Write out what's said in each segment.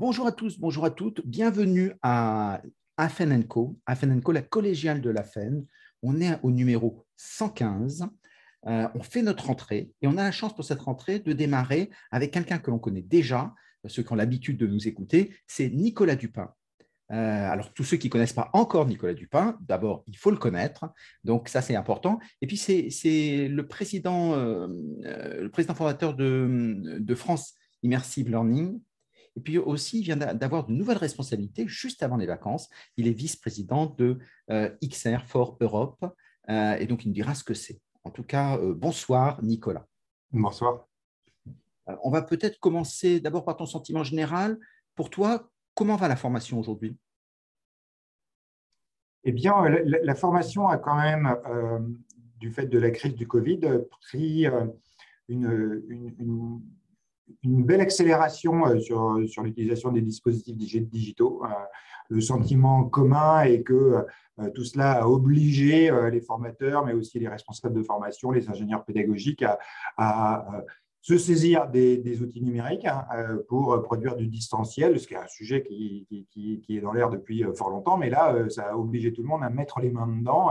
Bonjour à tous, bonjour à toutes. Bienvenue à Afen Co. Afen Co, la collégiale de la FEN. On est au numéro 115. Euh, on fait notre rentrée et on a la chance pour cette rentrée de démarrer avec quelqu'un que l'on connaît déjà, ceux qui ont l'habitude de nous écouter, c'est Nicolas Dupin. Euh, alors, tous ceux qui ne connaissent pas encore Nicolas Dupin, d'abord, il faut le connaître. Donc, ça, c'est important. Et puis, c'est le, président, euh, le président fondateur de, de France Immersive Learning, et puis aussi, il vient d'avoir de nouvelles responsabilités juste avant les vacances. Il est vice-président de euh, XR for Europe. Euh, et donc, il nous dira ce que c'est. En tout cas, euh, bonsoir, Nicolas. Bonsoir. on va peut-être commencer d'abord par ton sentiment général. Pour toi, comment va la formation aujourd'hui? Eh bien, la, formation a quand même, du fait de la crise du Covid, pris une, une une belle accélération euh, sur, sur l'utilisation des dispositifs digitaux. Euh, le sentiment commun est que euh, tout cela a obligé les formateurs, mais aussi les responsables de formation, les ingénieurs pédagogiques à, se saisir des, outils numériques hein, pour produire du distanciel, ce qui est un sujet qui, qui est dans l'air depuis fort longtemps, mais là, ça a obligé tout le monde à mettre les mains dedans,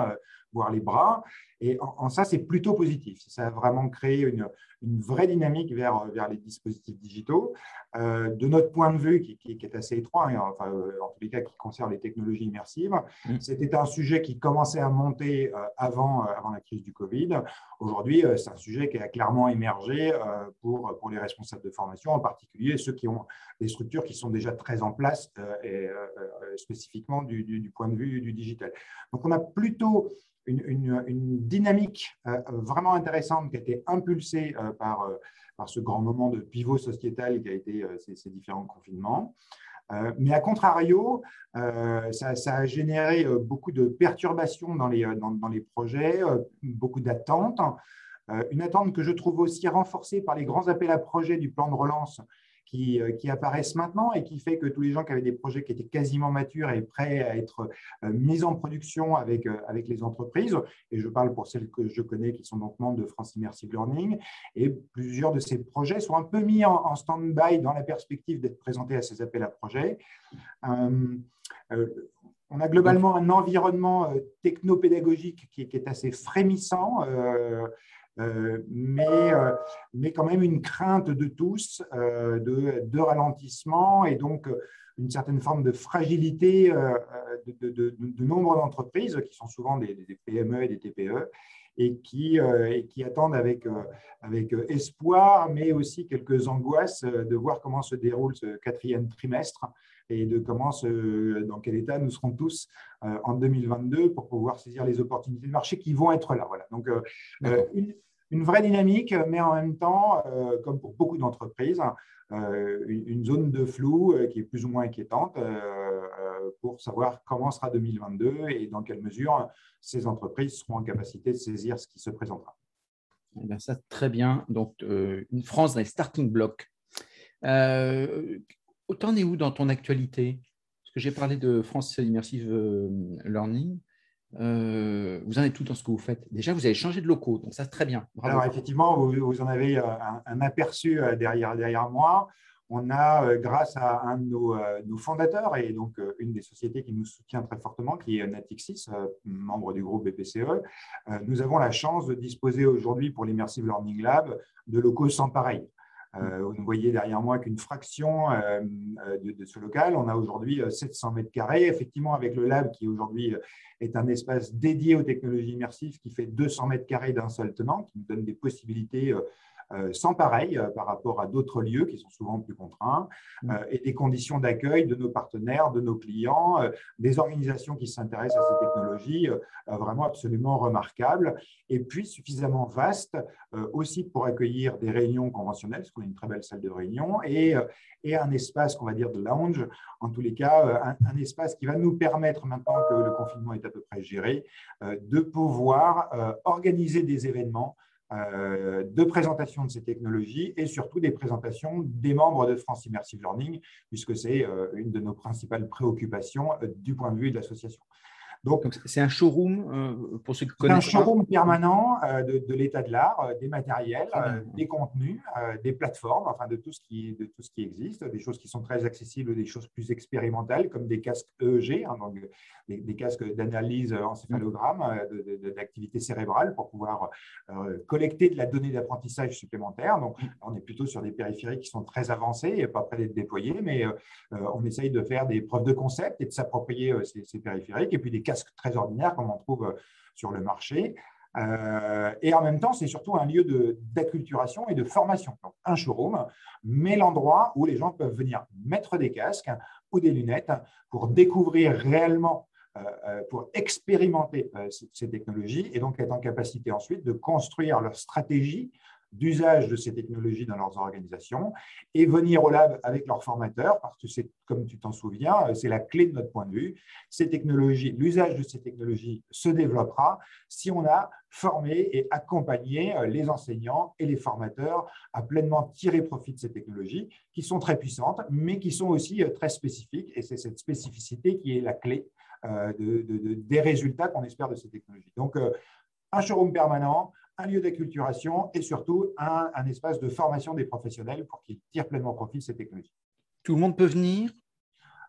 voire les bras. Et en, ça, c'est plutôt positif. Ça a vraiment créé une, une vraie dynamique vers, vers les dispositifs digitaux. Euh, de notre point de vue, qui, qui, est assez étroit, hein, enfin, euh, en tous les cas qui concerne les technologies immersives, mm. c'était un sujet qui commençait à monter euh, avant, avant la crise du Covid. Aujourd'hui, c'est un sujet qui a clairement émergé pour, pour les responsables de formation, en particulier ceux qui ont des structures qui sont déjà très en place, et, spécifiquement du, du, du point de vue du digital. Donc, on a plutôt une, dynamique euh, vraiment intéressante qui a été impulsée euh, par, euh, par ce grand moment de pivot sociétal qui a été ces, différents confinements. mais à contrario, ça, a généré beaucoup de perturbations dans les, dans, dans les projets, beaucoup d'attentes. une attente que je trouve aussi renforcée par les grands appels à projets du plan de relance euh, qui, apparaissent maintenant et qui fait que tous les gens qui avaient des projets qui étaient quasiment matures et prêts à être euh, mis en production avec, euh, avec les entreprises, et je parle pour celles que je connais qui sont donc membres de France Immersive Learning, et plusieurs de ces projets sont un peu mis en, stand-by dans la perspective d'être présentés à ces appels à projets. on a globalement un environnement technopédagogique qui est assez frémissant. Euh, mais, euh, mais quand même une crainte de tous euh, de, de, ralentissement et donc une certaine forme de fragilité de, de, nombre d'entreprises qui sont souvent des, PME et des TPE et qui, et qui attendent avec, avec espoir, mais aussi quelques angoisses de voir comment se déroule ce quatrième trimestre et de comment, dans quel état nous serons tous en 2022 pour pouvoir saisir les opportunités de marché qui vont être là. Voilà. Donc, une, une vraie dynamique, mais en même temps, euh, comme pour beaucoup d'entreprises, euh, une, zone de flou euh, qui est plus ou moins inquiétante pour savoir comment sera 2022 et dans quelle mesure ces entreprises seront en capacité de saisir ce qui se présentera. Eh ça, très bien. Donc, une France dans les starting blocks. autant est où dans ton actualité? Parce que j'ai parlé de France Immersive Learning. Euh, vous en êtes tout dans ce que vous faites. Déjà, vous avez changé de locaux, donc ça, c'est très bien. Alors, effectivement, vous, en avez euh, un, aperçu euh, derrière, derrière moi. On a, grâce à un de nos, nos, fondateurs et donc une des sociétés qui nous soutient très fortement, qui est Natixis, membre du groupe BPCE, nous avons la chance de disposer aujourd'hui pour l'Immersive Learning Lab de locaux sans pareil. Euh, vous voyez derrière moi qu'une fraction euh, euh, de, ce local. On a aujourd'hui 700 mètres carrés. Effectivement, avec le lab qui aujourd'hui est un espace dédié aux technologies immersives qui fait 200 mètres carrés d'un seul tenant, qui nous donne des possibilités sans pareil euh, par rapport à d'autres lieux qui sont souvent plus contraints, mm. euh, et des conditions d'accueil de nos partenaires, de nos clients, des organisations qui s'intéressent à ces technologies, vraiment absolument remarquables, et puis suffisamment vastes aussi pour accueillir des réunions conventionnelles, parce qu'on a une très belle salle de réunion, et, et un espace qu'on va dire de lounge, en tous les cas, un, un, espace qui va nous permettre, maintenant que le confinement est à peu près géré, de pouvoir organiser des événements euh, de présentation de ces technologies et surtout des présentations des membres de France Immersive Learning, puisque c'est euh, une de nos principales préoccupations euh, du point de vue de l'association. Donc, c'est un showroom pour ceux qui connaissent. C'est un showroom permanent de, l'état de l'art, des matériels, des contenus, des plateformes, enfin de tout, ce qui, de tout ce qui existe, des choses qui sont très accessibles, des choses plus expérimentales, comme des casques EEG, hein, donc des, casques d'analyse encéphalogramme, d'activité cérébrale pour pouvoir collecter de la donnée d'apprentissage supplémentaire. Donc, on est plutôt sur des périphériques qui sont très avancés et pas près d'être déployés, mais on essaye de faire des preuves de concept et de s'approprier ces, ces périphériques. Et puis des casques très ordinaires comme on trouve euh, sur le marché. Euh, et en même temps, c'est surtout un lieu d'acculturation et de formation. Donc, un showroom, mais l'endroit où les gens peuvent venir mettre des casques ou des lunettes pour découvrir réellement, euh, pour expérimenter ces technologies et donc être en capacité ensuite de construire leur stratégie d'usage de ces technologies dans leurs organisations et venir au lab avec leurs formateurs, parce que c'est, comme tu t'en souviens, euh, c'est la clé de notre point de vue. Ces technologies, l'usage de ces technologies se développera si on a formé et accompagné euh, les enseignants et les formateurs à pleinement tirer profit de ces technologies qui sont très puissantes, mais qui sont aussi euh, très spécifiques. Et c'est cette spécificité qui est la clé des résultats qu'on espère de ces technologies. Donc, un showroom permanent, un lieu d'acculturation et surtout un, espace de formation des professionnels pour qu'ils tirent pleinement profit de ces technologies. Tout le monde peut venir?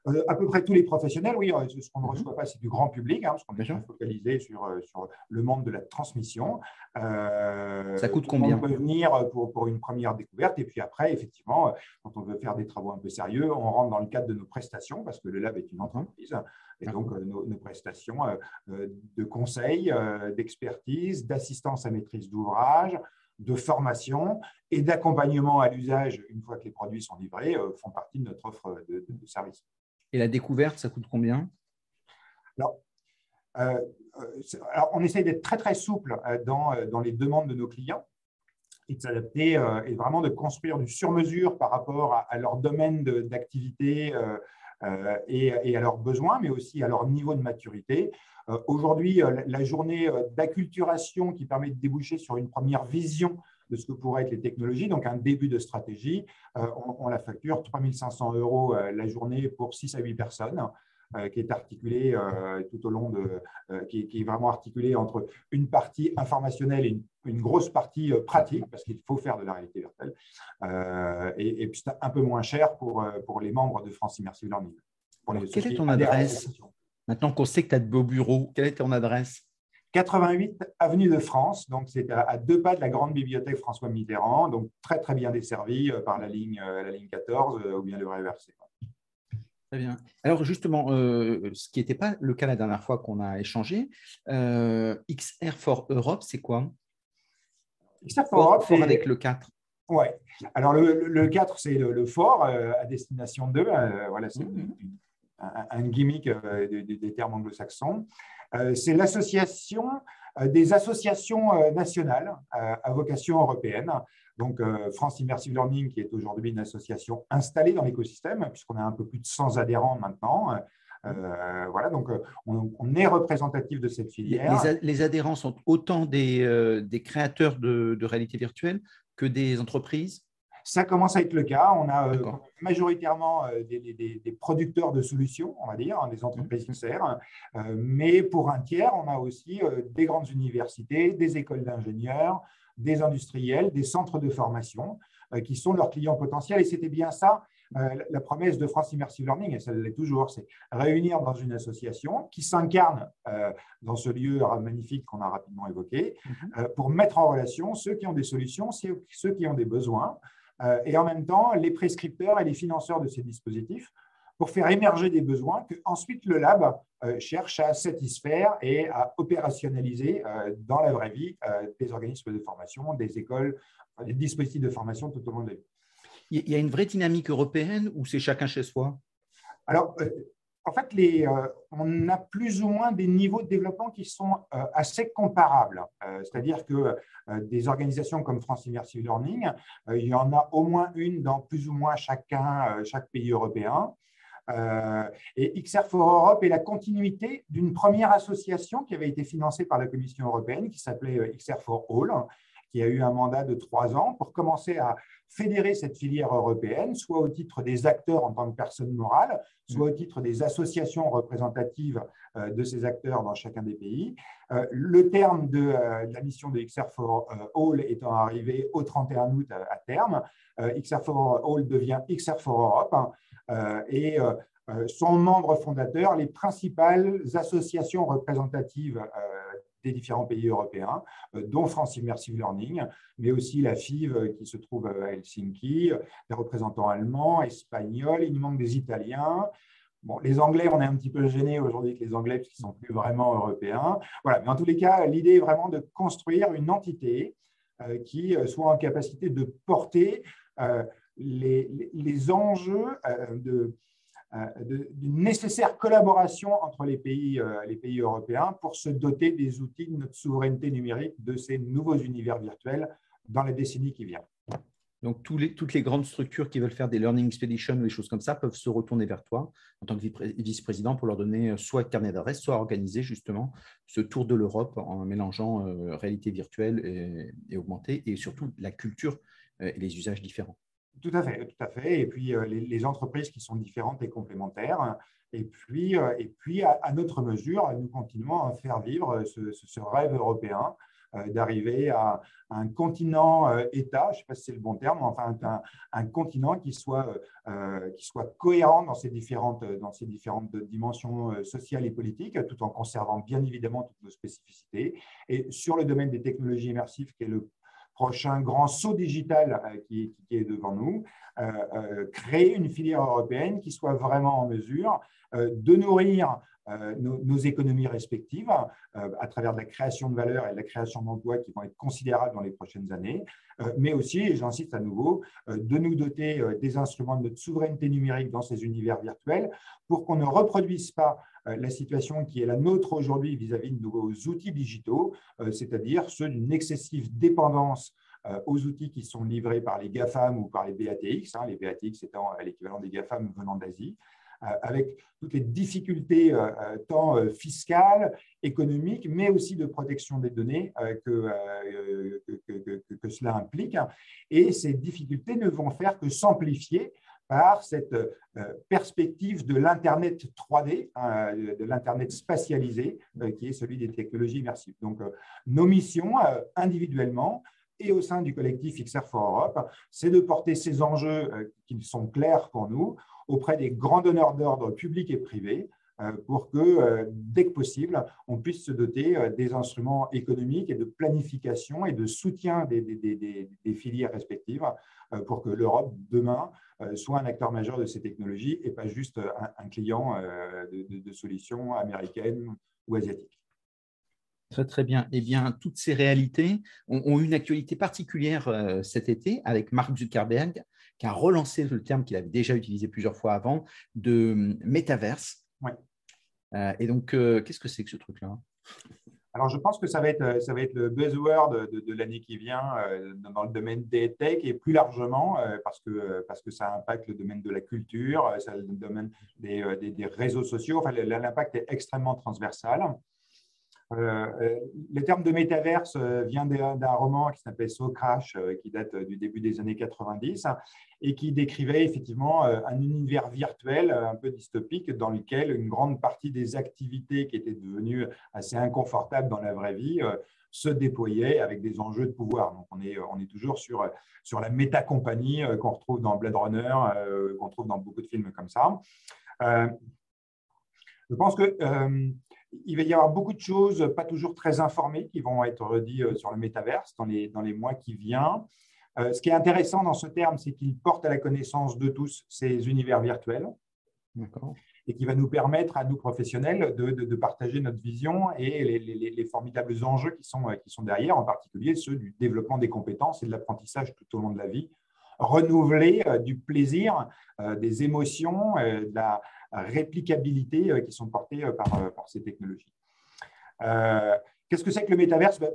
Euh, à peu près tous les professionnels, oui. Euh, ce qu'on ne mhm. reçoit pas, c'est du grand public, hein, parce qu'on est focalisé sur, euh, sur, le monde de la transmission. ça coûte combien On peut venir pour, pour, une première découverte, et puis après, effectivement, quand on veut faire des travaux un peu sérieux, on rentre dans le cadre de nos prestations, parce que le lab est une entreprise, et donc nos, nos, prestations de conseil, d'expertise, d'assistance à maîtrise d'ouvrage, de formation et d'accompagnement à l'usage une fois que les produits sont livrés font partie de notre offre de, de, de services. Et la découverte, ça coûte combien? Alors, euh, euh, alors, on essaye d'être très, très souple euh, dans, dans, les demandes de nos clients et de s'adapter et vraiment de construire du sur-mesure par rapport à, leur domaine d'activité et, et, à leurs besoins, mais aussi à leur niveau de maturité. Aujourd'hui, la journée d'acculturation qui permet de déboucher sur une première vision de ce que pourraient être les technologies, donc un début de stratégie. Euh, on, la facture 3500 euros euh, la journée pour 6 à 8 personnes. Euh, qui est articulée tout au long de, qui, est vraiment articulée entre une partie informationnelle et une, grosse partie pratique, parce qu'il faut faire de la réalité virtuelle, et, puis c'est un peu moins cher pour, pour les membres de France Immersive Learning. quelle est ton adresse Maintenant qu'on sait que tu as de beaux bureaux, quelle est ton adresse 88 avenue de France, donc c'est à, deux pas de la grande bibliothèque François Mitterrand, donc très très bien desservi euh, par la ligne, euh, la ligne 14 euh, ou bien le réversé. Très bien. Alors justement, ce qui n'était pas le cas la dernière fois qu'on a échangé, XR for Europe, c'est quoi? XR for Europe, c'est avec le 4. Oui. Alors le, 4, c'est le, fort à destination 2. voilà, c'est mmh. un, gimmick des termes anglo-saxons. Euh, c'est l'association euh, des associations euh, nationales à vocation européenne. Donc, France Immersive Learning, qui est aujourd'hui une association installée dans l'écosystème, puisqu'on a un peu plus de 100 adhérents maintenant. voilà, donc on, est représentatif de cette filière. Les, adhérents sont autant des, des créateurs de, de, réalité virtuelle que des entreprises? Ça commence à être le cas. On a euh, majoritairement euh, des, producteurs de solutions, on va dire, hein, des entreprises XR, euh, mais pour un tiers, on a aussi des grandes universités, des écoles d'ingénieurs, des industriels, des centres de formation qui sont leurs clients potentiels. Et c'était bien ça, la promesse de France Immersive Learning, et ça l'est toujours, c'est réunir dans une association qui s'incarne dans ce lieu magnifique qu'on a rapidement évoqué, mhm. pour mettre en relation ceux qui ont des solutions, ceux qui ont des besoins, et en même temps les prescripteurs et les financeurs de ces dispositifs pour faire émerger des besoins que ensuite le lab euh, cherche à satisfaire et à opérationnaliser euh, dans la vraie vie des organismes de formation, des écoles, des dispositifs de formation tout au long de la vie. Il y a une vraie dynamique européenne ou c'est chacun chez soi? Alors, en fait, euh, on a plus ou moins des niveaux de développement qui sont euh, assez comparables. Euh, c'est-à-dire que des organisations comme France Immersive Learning, il y en a au moins une dans plus ou moins chacun, chaque pays européen. et XR for Europe est la continuité d'une première association qui avait été financée par la Commission européenne, qui s'appelait XR for All, qui a eu un mandat de trois ans pour commencer à fédérer cette filière européenne, soit au titre des acteurs en tant que personnes morales, soit au titre des associations représentatives euh, de ces acteurs dans chacun des pays. Euh, le terme de, la mission de XR for All étant arrivé au 31 août à, terme, XR for All devient XR for Europe hein, et sont membres fondateurs les principales associations représentatives des différents pays européens, euh, dont France Immersive Learning, mais aussi la FIV euh, qui se trouve à Helsinki, des représentants allemands, espagnols, il nous manque des Italiens. Bon, les Anglais, on est un petit peu gênés aujourd'hui avec les Anglais parce qu'ils ne sont plus vraiment européens. Voilà, mais en tous les cas, l'idée est vraiment de construire une entité euh, qui soit en capacité de porter les, les, enjeux de, euh, d'une nécessaire collaboration entre les pays, euh, les pays européens pour se doter des outils de notre souveraineté numérique de ces nouveaux univers virtuels dans la décennie qui vient. Donc, toutes les grandes structures qui veulent faire des learning expeditions ou des choses comme ça peuvent se retourner vers toi en tant que vice-président pour leur donner soit carnet d'adresse, soit organiser justement ce tour de l'Europe en mélangeant euh, réalité virtuelle et, augmentée et surtout la culture et les usages différents. Tout à fait, tout à fait. Et puis euh, les, entreprises qui sont différentes et complémentaires. Et puis, euh, et puis à, notre mesure, nous continuons à faire vivre ce, rêve européen euh, d'arriver à, un continent-État, je ne sais pas si c'est le bon terme, enfin un, continent qui soit, qui soit cohérent dans ces différentes, dans ces différentes dimensions sociales et politiques, tout en conservant bien évidemment toutes nos spécificités. Et sur le domaine des technologies immersives, qui est le prochain grand saut digital euh, qui, est devant nous, euh, euh, créer une filière européenne qui soit vraiment en mesure de nourrir nos, économies respectives à travers de la création de valeur et de la création d'emplois qui vont être considérables dans les prochaines années, mais aussi, et j'insiste à nouveau, de nous doter des instruments de notre souveraineté numérique dans ces univers virtuels pour qu'on ne reproduise pas la situation qui est la nôtre aujourd'hui vis-à-vis de nos outils digitaux, euh, c'est-à-dire ceux d'une excessive dépendance euh, aux outils qui sont livrés par les GAFAM ou par les BATX, hein, les BATX étant l'équivalent des GAFAM venant d'Asie, avec toutes les difficultés tant fiscales, économiques, mais aussi de protection des données que, cela implique. Et ces difficultés ne vont faire que s'amplifier par cette euh, perspective de l'Internet 3D, hein, de l'Internet spatialisé, euh, qui est celui des technologies immersives. Donc, euh, nos missions individuellement et au sein du collectif XR for Europe, c'est de porter ces enjeux qui sont clairs pour nous auprès des grands donneurs d'ordre publics et privés pour que, dès que possible, on puisse se doter des instruments économiques et de planification et de soutien des, des filières respectives pour que l'Europe, demain, euh, soit un acteur majeur de ces technologies et pas juste un, client euh, de, solutions américaines ou asiatiques. Très, très bien. Eh bien, toutes ces réalités ont, eu une actualité particulière euh, cet été avec Mark Zuckerberg, qui a relancé le terme qu'il avait déjà utilisé plusieurs fois avant, de métaverse. Ouais. Et donc, qu'est-ce que c'est que ce truc-là? Alors, je pense que ça va être, euh, ça va être le buzzword de, l'année qui vient euh, dans le domaine des tech et plus largement euh, parce, que, parce que ça impacte le domaine de la culture, ça, le domaine des, des, des réseaux sociaux. Enfin, l'impact est extrêmement transversal. Euh, euh, le terme de métaverse euh, vient d'un roman qui s'appelle So Crash, qui date du début des années 90 et qui décrivait effectivement un univers virtuel un peu dystopique dans lequel une grande partie des activités qui étaient devenues assez inconfortables dans la vraie vie se déployaient avec des enjeux de pouvoir. Donc, on est, on est toujours sur, sur la méta-compagnie qu'on retrouve dans Blade Runner, qu'on trouve dans beaucoup de films comme ça. je pense que il va y avoir beaucoup de choses pas toujours très informées qui vont être dites euh, sur le métaverse dans les, dans les mois qui viennent. Euh, ce qui est intéressant dans ce terme, c'est qu'il porte à la connaissance de tous ces univers virtuels. Et qui va nous permettre à nous professionnels de, de, partager notre vision et les, les, les, formidables enjeux qui sont, qui sont derrière, en particulier ceux du développement des compétences et de l'apprentissage tout au long de la vie, renouveler euh, du plaisir, des émotions, de la, réplicabilité euh, qui sont portées euh, par, euh, par ces technologies. Qu'est-ce que c'est que le métaverse? Ben,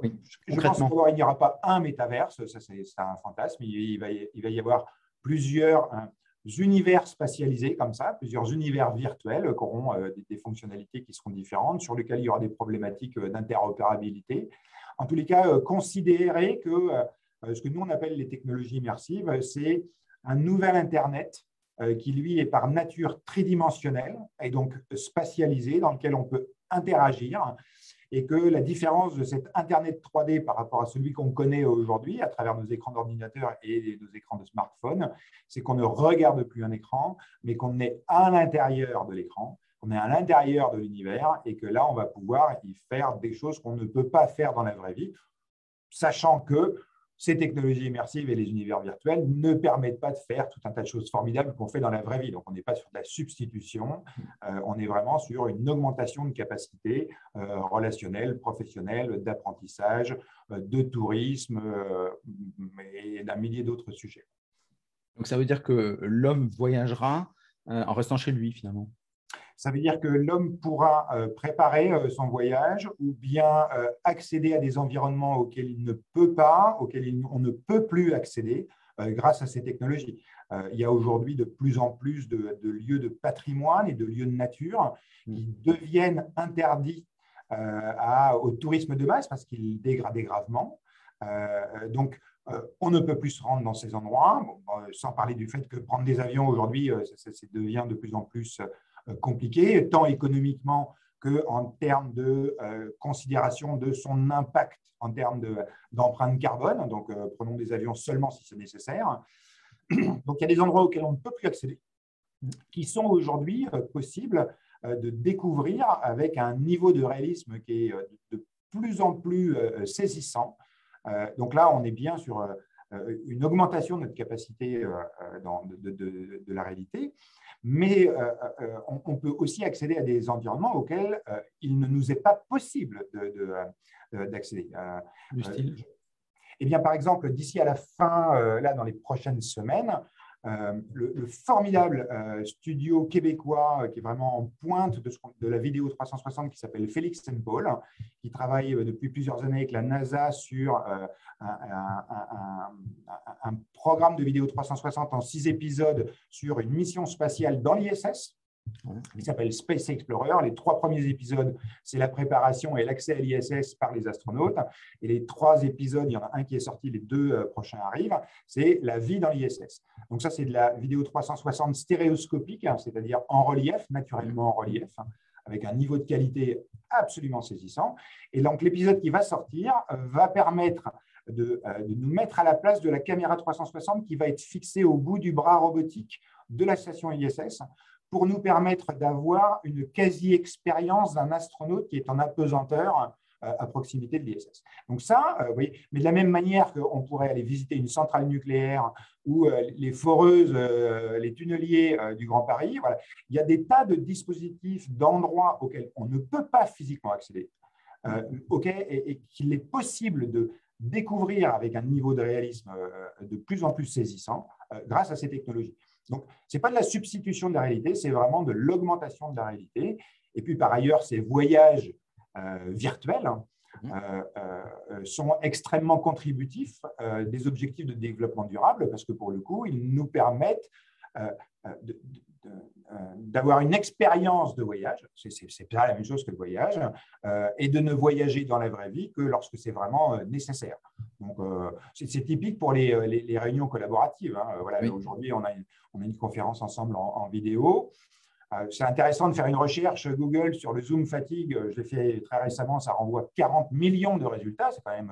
Je pense qu'il n'y aura pas un métaverse, ça c'est un fantasme, il va, il va y avoir plusieurs univers spatialisés comme ça, plusieurs univers virtuels qui auront des, fonctionnalités qui seront différentes, sur lesquels il y aura des problématiques d'interopérabilité. En tous les cas, considérer que ce que nous on appelle les technologies immersives, c'est un nouvel Internet qui, lui, est par nature tridimensionnel et donc spatialisé, dans lequel on peut interagir. Et que la différence de cet Internet 3D par rapport à celui qu'on connaît aujourd'hui à travers nos écrans d'ordinateur et nos écrans de smartphone, c'est qu'on ne regarde plus un écran, mais qu'on est à l'intérieur de l'écran, qu'on est à l'intérieur de l'univers et que là, on va pouvoir y faire des choses qu'on ne peut pas faire dans la vraie vie, sachant que ces technologies immersives et les univers virtuels ne permettent pas de faire tout un tas de choses formidables qu'on fait dans la vraie vie. Donc, on n'est pas sur de la substitution, euh, on est vraiment sur une augmentation de capacités euh, relationnelles, professionnelles, d'apprentissage, euh, de tourisme et d'un millier d'autres sujets. Donc, ça veut dire que l'homme voyagera en restant chez lui, finalement? Ça veut dire que l'homme pourra euh, préparer euh, son voyage ou bien euh, accéder à des environnements auxquels il ne peut pas, auxquels on ne peut plus accéder grâce à ces technologies. Il y a aujourd'hui de plus en plus de, lieux de patrimoine et de lieux de nature qui mmh. deviennent interdits au tourisme de masse parce qu'ils dégradent gravement. donc, on ne peut plus se rendre dans ces endroits, sans parler du fait que prendre des avions aujourd'hui, ça, devient de plus en plus compliqué, tant économiquement qu'en termes de euh, considération de son impact en termes d'empreinte carbone. Donc, euh, prenons des avions seulement si c'est nécessaire. Donc, il y a des endroits auxquels on ne peut plus accéder, qui sont aujourd'hui possibles de découvrir avec un niveau de réalisme qui est de plus en plus saisissant. Donc là, on est bien sur une augmentation de notre capacité de, la réalité mais euh, euh, on, peut aussi accéder à des environnements auxquels euh, il ne nous est pas possible d'accéder. du style eh bien, par exemple, d'ici à la fin, là, dans les prochaines semaines, le, formidable studio québécois qui est vraiment en pointe de, la vidéo 360 qui s'appelle Félix Paul, qui travaille depuis plusieurs années avec la NASA sur un, programme de vidéo 360 en six épisodes sur une mission spatiale dans l'ISS qui s'appelle Space Explorer. Les trois premiers épisodes, c'est la préparation et l'accès à l'ISS par les astronautes. Et les trois épisodes, il y en a un qui est sorti, les deux euh, prochains arrivent, c'est la vie dans l'ISS. Donc ça, c'est de la vidéo 360 stéréoscopique, hein, c'est-à-dire en relief, naturellement en relief, hein, avec un niveau de qualité absolument saisissant. Et donc l'épisode qui va sortir euh, va permettre euh, de, nous mettre à la place de la caméra 360 qui va être fixée au bout du bras robotique de la station ISS pour nous permettre d'avoir une quasi-expérience d'un astronaute qui est en apesanteur euh, à proximité de l'ISS. Donc ça, euh, oui, mais de la même manière qu'on pourrait aller visiter une centrale nucléaire ou les foreuses, les tunneliers du Grand Paris, voilà, il y a des tas de dispositifs, d'endroits auxquels on ne peut pas physiquement accéder, ok, et, et qu'il est possible de découvrir avec un niveau de réalisme euh, de plus en plus saisissant euh, grâce à ces technologies. Donc, ce n'est pas de la substitution de la réalité, c'est vraiment de l'augmentation de la réalité. Et puis, par ailleurs, ces voyages euh, virtuels mmh. sont extrêmement contributifs des objectifs de développement durable parce que, pour le coup, ils nous permettent de, euh, d'avoir une expérience de voyage, c'est pas la même chose que le voyage, euh, et de ne voyager dans la vraie vie que lorsque c'est vraiment euh, nécessaire. Donc, c'est typique pour les, les, réunions collaboratives. Hein. Voilà, Aujourd'hui, on a, une, on a une conférence ensemble en, vidéo. c'est intéressant de faire une recherche Google sur le Zoom fatigue. Je l'ai fait très récemment, ça renvoie 40 millions de résultats. C'est quand même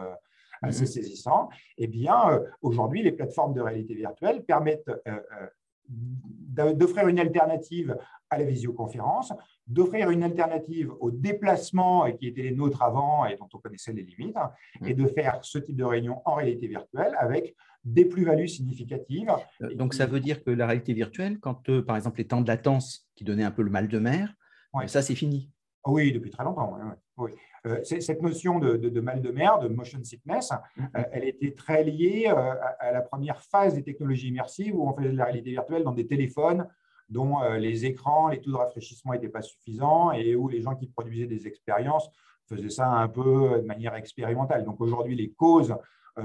assez mm-hmm. saisissant. Eh bien, aujourd'hui, les plateformes de réalité virtuelle permettent d'offrir une alternative à la visioconférence, d'offrir une alternative au déplacement qui était les nôtres avant et dont on connaissait les limites, mmh. et de faire ce type de réunion en réalité virtuelle avec des plus-values significatives. Euh, donc, ça veut dire que la réalité virtuelle, quand, euh, par exemple, les temps de latence qui donnaient un peu le mal de mer, ça, c'est fini. Oui, depuis très longtemps. Oui, euh, cette notion de, mal de mer, de motion sickness, mm-hmm. euh, elle était très liée euh, à, la première phase des technologies immersives où on faisait de la réalité virtuelle dans des téléphones dont les écrans, les taux de rafraîchissement n'étaient pas suffisants et où les gens qui produisaient des expériences faisaient ça un peu de manière expérimentale. Donc aujourd'hui, les causes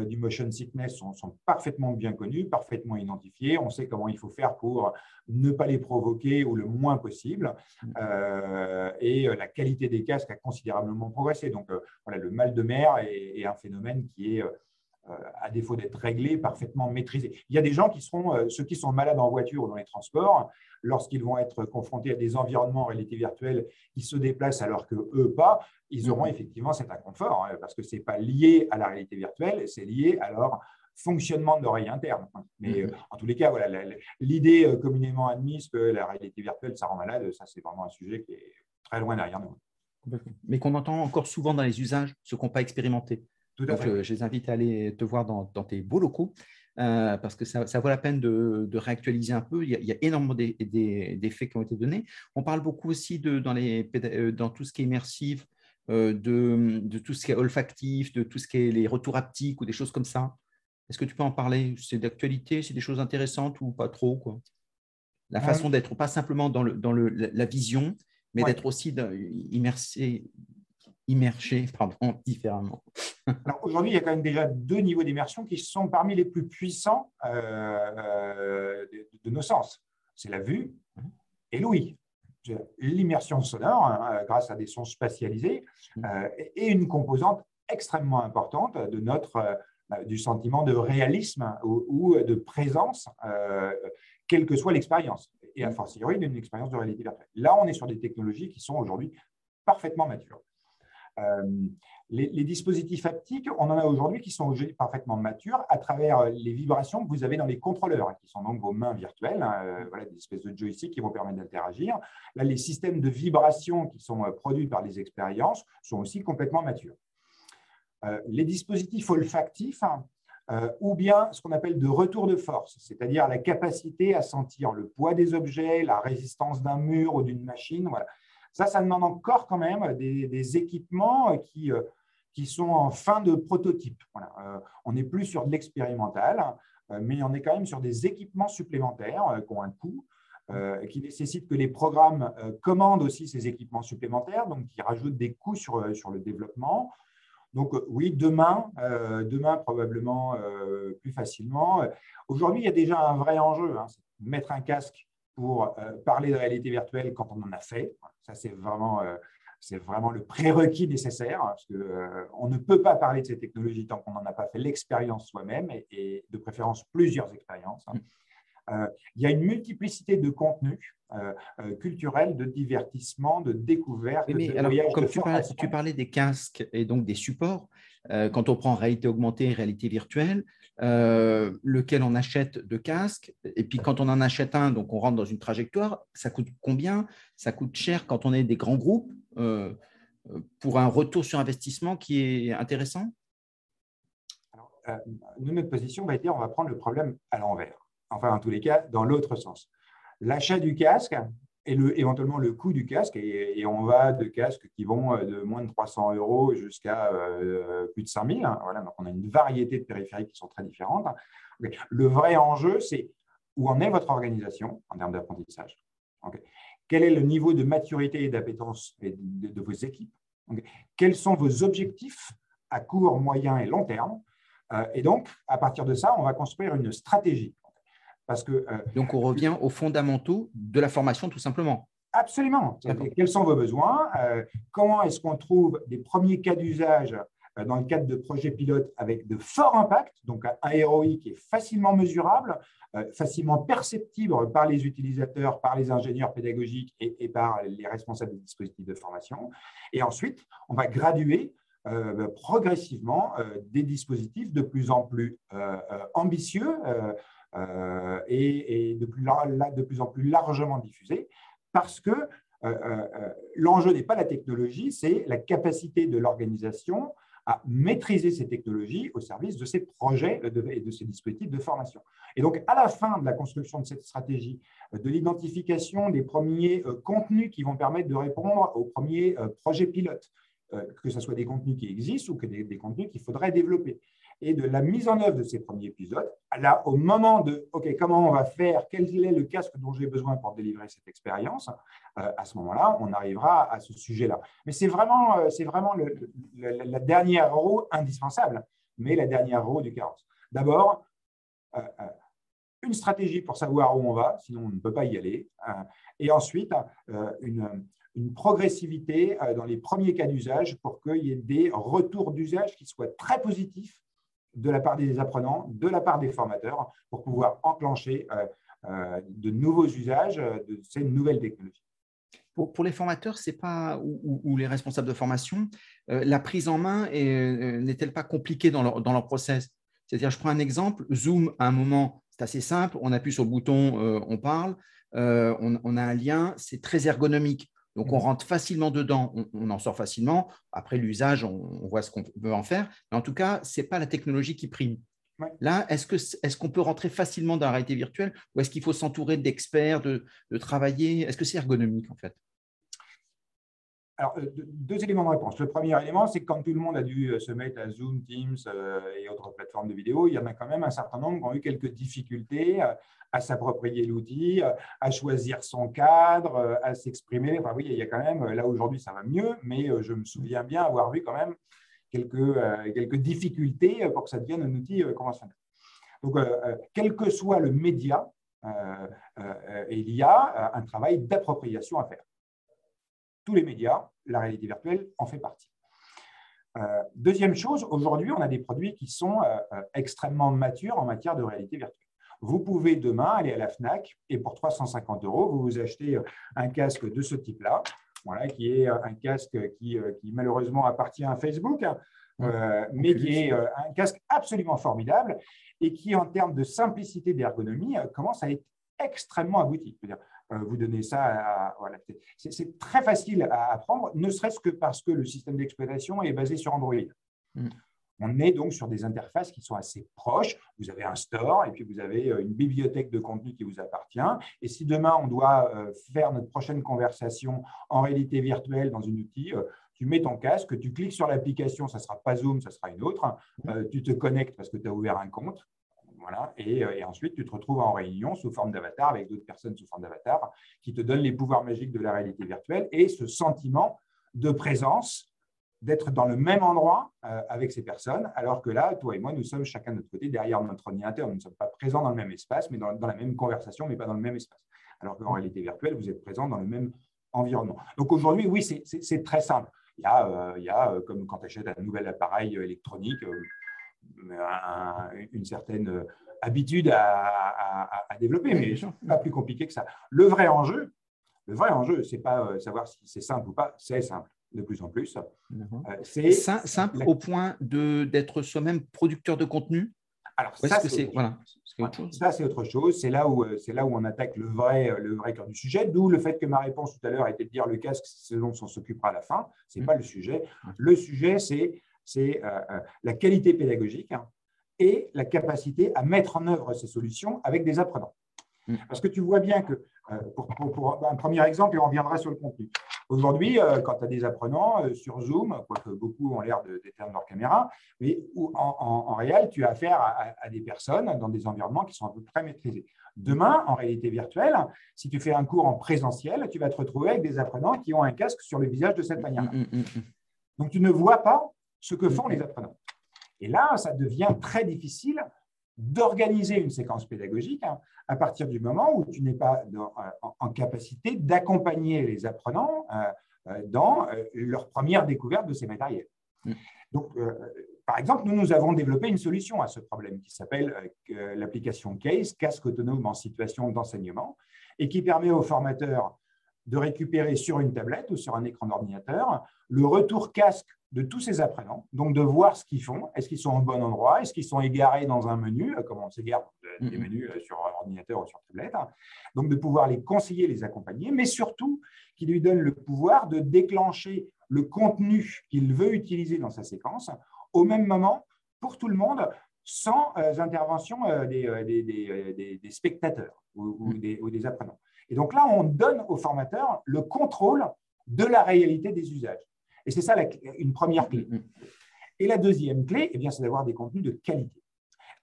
du motion sickness sont, parfaitement bien connus, parfaitement identifiés. On sait comment il faut faire pour ne pas les provoquer ou le moins possible. Mm. et la qualité des casques a considérablement progressé. Donc, voilà, le mal de mer est un phénomène qui est euh, à défaut d'être réglé, parfaitement maîtrisé. Il y a des gens qui seront, euh, ceux qui sont malades en voiture ou dans les transports, lorsqu'ils vont être confrontés à des environnements en réalité virtuelle qui se déplacent alors que eux pas, ils auront mm-hmm. effectivement cet inconfort, hein, parce que ce n'est pas lié à la réalité virtuelle, c'est lié à leur fonctionnement de l'oreille interne. Mais mm-hmm. euh, en tous les cas, voilà, l'idée communément admise que la réalité virtuelle, ça rend malade, ça c'est vraiment un sujet qui est très loin derrière nous. Mais qu'on entend encore souvent dans les usages, ceux qui n'ont pas expérimenté. Donc, euh, je les invite à aller te voir dans, tes beaux locaux. Euh, parce que ça, vaut la peine de, réactualiser un peu. Il y a, énormément d'effets qui ont été donnés. On parle beaucoup aussi de, dans, les, euh, dans tout ce qui est immersif, de, tout ce qui est olfactif, de tout ce qui est les retours haptiques ou des choses comme ça. Est-ce que tu peux en parler? C'est d'actualité, c'est des choses intéressantes ou pas trop quoi? La façon d'être, pas simplement dans, le, dans le, la vision, mais d'être aussi immersé, immergé pardon, différemment. Alors aujourd'hui, il y a quand même déjà deux niveaux d'immersion qui sont parmi les plus puissants euh, de, nos sens. C'est la vue et l'ouïe. L'immersion sonore, hein, grâce à des sons spatialisés, euh, est une composante extrêmement importante de notre, euh, du sentiment de réalisme ou, de présence, quelle que soit l'expérience, et a fortiori d'une expérience de réalité virtuelle. Là, on est sur des technologies qui sont aujourd'hui parfaitement matures. Euh, les, dispositifs haptiques, on en a aujourd'hui qui sont parfaitement matures à travers euh, les vibrations que vous avez dans les contrôleurs, qui sont donc vos mains virtuelles, hein, euh, voilà, des espèces de joysticks qui vont permettre d'interagir. Là, les systèmes de vibration qui sont produits par les expériences sont aussi complètement matures. les dispositifs olfactifs, hein, ou bien ce qu'on appelle de retour de force, c'est-à-dire la capacité à sentir le poids des objets, la résistance d'un mur ou d'une machine. Voilà. Ça, ça demande encore quand même des, équipements qui, euh, qui sont en fin de prototype. Euh, on n'est plus sur de l'expérimental, euh, mais on est quand même sur des équipements supplémentaires qui ont un coût, qui nécessitent que les programmes commandent aussi ces équipements supplémentaires, donc qui rajoutent des coûts sur, sur le développement. Donc oui, demain, demain probablement plus facilement. Aujourd'hui, il y a déjà un vrai enjeu. Hein, mettre un casque pour parler de réalité virtuelle quand on en a fait. Ça, c'est vraiment, euh, c'est vraiment le prérequis nécessaire, parce qu'on euh, on ne peut pas parler de ces technologies tant qu'on n'en a pas fait l'expérience soi-même, et, de préférence plusieurs expériences. Hein. Euh, il y a une multiplicité de contenus culturels, de divertissement, de découverte, mais de alors, Comme tu, parlais, tu, parlais, des casques et donc des supports, quand on prend réalité augmentée et réalité virtuelle, lequel on achète de casque. Et puis quand on en achète un, donc on rentre dans une trajectoire, ça coûte combien? Ça coûte cher quand on est des grands groupes euh, pour un retour sur investissement qui est intéressant? Euh, Nous, notre position va être on va prendre le problème à l'envers. Enfin, en tous les cas, dans l'autre sens. L'achat du casque, et le, éventuellement le coût du casque. Et, on va de casques qui vont euh, de moins de 300 euros jusqu'à euh, plus de 5000. Hein. Voilà, donc on a une variété de périphériques qui sont très différentes. Le vrai enjeu, c'est où en est votre organisation en termes d'apprentissage Quel est le niveau de maturité et d'appétence de, vos équipes Quels sont vos objectifs à court, moyen et long terme? Euh, Et donc, à partir de ça, on va construire une stratégie. Que, euh, Donc, on revient aux fondamentaux de la formation, tout simplement. Absolument. Quels sont vos besoins euh, Comment est-ce qu'on trouve des premiers cas d'usage euh, dans le cadre de projets pilotes avec de forts impacts, donc un ROI qui est facilement mesurable, facilement perceptible par les utilisateurs, par les ingénieurs pédagogiques et, par les responsables des dispositifs de formation. Et ensuite, on va graduer progressivement des dispositifs de plus en plus ambitieux euh, et, de, plus, en plus largement diffusé parce que euh, euh, l'enjeu n'est pas la technologie, c'est la capacité de l'organisation à maîtriser ces technologies au service de ces projets et de ces dispositifs de formation. Et donc, à la fin de la construction de cette stratégie, de l'identification des premiers contenus qui vont permettre de répondre aux premiers projets pilotes, que ce soit des contenus qui existent ou que des contenus qu'il faudrait développer, et de la mise en œuvre de ces premiers épisodes, là, au moment de OK, comment on va faire, quel est le casque dont j'ai besoin pour délivrer cette expérience, euh, à ce moment-là, on arrivera à ce sujet-là. Mais c'est vraiment, euh, vraiment la dernière roue indispensable. mais la dernière roue du carrosse. D'abord, une stratégie pour savoir où on va, sinon on ne peut pas y aller. et ensuite, une progressivité dans les premiers cas d'usage pour qu'il y ait des retours d'usage qui soient très positifs de la part des apprenants, de la part des formateurs, pour pouvoir enclencher euh, de nouveaux usages de ces nouvelles technologies. Pour, les formateurs, c'est pas ou, les responsables de formation, euh, la prise en main euh, n'est-elle pas compliquée dans leur, dans leur process? C'est-à-dire, je prends un exemple, Zoom, à un moment, c'est assez simple, on appuie sur le bouton, on parle, on, a un lien, c'est très ergonomique. Donc, on mmh. rentre facilement dedans, on, en sort facilement. Après l'usage, on, on, voit ce qu'on veut en faire. Mais en tout cas, ce n'est pas la technologie qui prime. Là, est-ce qu'on peut rentrer facilement dans la réalité virtuelle ou est-ce qu'il faut s'entourer d'experts, de, travailler? Est-ce que c'est ergonomique en fait? Alors, euh, deux éléments de réponse. Le premier élément, c'est que quand tout le monde a dû euh, se mettre à Zoom, Teams euh, et autres plateformes de vidéo, il y en a quand même un certain nombre qui ont eu quelques difficultés à s'approprier l'outil, à choisir son cadre, à s'exprimer. Enfin, oui, il y a quand même, là aujourd'hui, ça va mieux, mais je me souviens bien avoir vu quand même quelques, quelques difficultés pour que ça devienne un outil conventionnel. Donc, quel que soit le média, il y a un travail d'appropriation à faire. Tous les médias, la réalité virtuelle en fait partie. deuxième chose, aujourd'hui, on a des produits qui sont extrêmement matures en matière de réalité virtuelle. Vous pouvez demain aller à la FNAC et pour 350 euros, vous vous achetez un casque de ce type-là voilà, qui est euh, un casque qui, euh, qui malheureusement appartient à Facebook, hein, euh, mais qui est un casque absolument formidable et qui, en termes de simplicité d'ergonomie, commence à être extrêmement abouti. Vous donnez ça à, voilà. C'est très facile à apprendre, ne serait-ce que parce que le système d'exploitation est basé sur Android. Mm. On est donc sur des interfaces qui sont assez proches. Vous avez un store et puis vous avez euh, une bibliothèque de contenu qui vous appartient. Et si demain, on doit euh, faire notre prochaine conversation en réalité virtuelle dans un outil, euh, tu mets ton casque, tu cliques sur l'application, ça ne sera pas Zoom, ça sera une autre. tu te connectes parce que tu as ouvert un compte. Voilà, et, ensuite, tu te retrouves en réunion sous forme d'avatar avec d'autres personnes sous forme d'avatar qui te donnent les pouvoirs magiques de la réalité virtuelle et ce sentiment de présence d'être dans le même endroit euh, avec ces personnes, alors que là, toi et moi, nous sommes chacun de notre côté derrière notre ordinateur. Nous ne sommes pas présents dans le même espace, mais dans, la même conversation, mais pas dans le même espace. Alors qu'en réalité virtuelle, vous êtes présents dans le même environnement. Donc aujourd'hui, oui, c'est très simple. Il y a, euh, il y a euh, comme quand tu achètes un nouvel appareil électronique, une certaine habitude à, développer, mais pas plus compliqué que ça. Le vrai enjeu, le vrai enjeu, c'est pas savoir si c'est simple ou pas, c'est simple de plus en plus. Euh, c'est simple au point d'être soi-même producteur de contenu? Alors ça, c'est voilà, ça c'est autre chose. C'est là où euh, c'est là où on attaque le vrai le vrai cœur du sujet. D'où le fait que ma réponse tout à l'heure était de dire le casque, c'est ce dont on s'occupera à la fin. C'est mmh. pas le sujet. Le sujet, c'est c'est euh, la qualité pédagogique hein, et la capacité à mettre en œuvre ces solutions avec des apprenants. Mmh. Parce que tu vois bien que, pour, pour, un premier exemple, et on reviendra sur le contenu, Aujourd'hui, euh, quand tu as des apprenants euh, sur Zoom, quoique beaucoup ont l'air d'éteindre leur caméra, mais en, en, réel, tu as affaire à, des personnes dans des environnements qui sont à peu près maîtrisés. Demain, en réalité virtuelle, si tu fais un cours en présentiel, tu vas te retrouver avec des apprenants qui ont un casque sur le visage de cette manière-là. Mm, mm, mm, Donc, tu ne vois pas ce que font les apprenants. Et là, ça devient très difficile d'organiser une séquence pédagogique hein, à partir du moment où tu n'es pas euh, en, capacité d'accompagner les apprenants euh, euh, dans leur première découverte de ces matériels. Mm. Donc, par exemple, nous, nous avons développé une solution à ce problème qui s'appelle l'application CASE, casque autonome en situation d'enseignement, et qui permet aux formateurs de récupérer sur une tablette ou sur un écran d'ordinateur le retour casque de tous ces apprenants, donc de voir ce qu'ils font, est-ce qu'ils sont au bon endroit, est-ce qu'ils sont égarés dans un menu, euh, comme on s'égare des menus euh, sur ordinateur ou sur tablette, donc de pouvoir les conseiller, les accompagner, mais surtout qui lui donne le pouvoir de déclencher le contenu qu'il veut utiliser dans sa séquence au même moment pour tout le monde sans euh, intervention des, spectateurs ou, mm. ou des apprenants. Et donc là, on donne aux formateurs le contrôle de la réalité des usages. Et c'est ça une première clé. Mm-hmm. Et la deuxième clé, eh c'est d'avoir des contenus de qualité,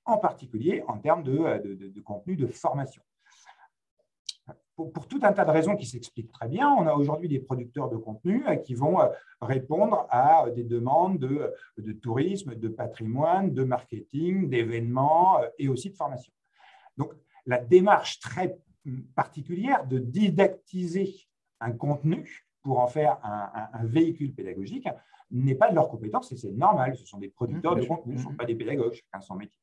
en particulier en termes de, de, de, contenu de formation. pour, tout un tas de raisons qui s'expliquent très bien, on a aujourd'hui des producteurs de contenu qui vont répondre à des demandes de, de tourisme, de patrimoine, de marketing, d'événements et aussi de formation. Donc, la démarche très particulière de didactiser un contenu pour en faire un, véhicule pédagogique n'est pas de leur compétence et c'est normal. Ce sont des producteurs mmh, de contenu, ce ne sont mmh. pas des pédagogues, chacun son métier.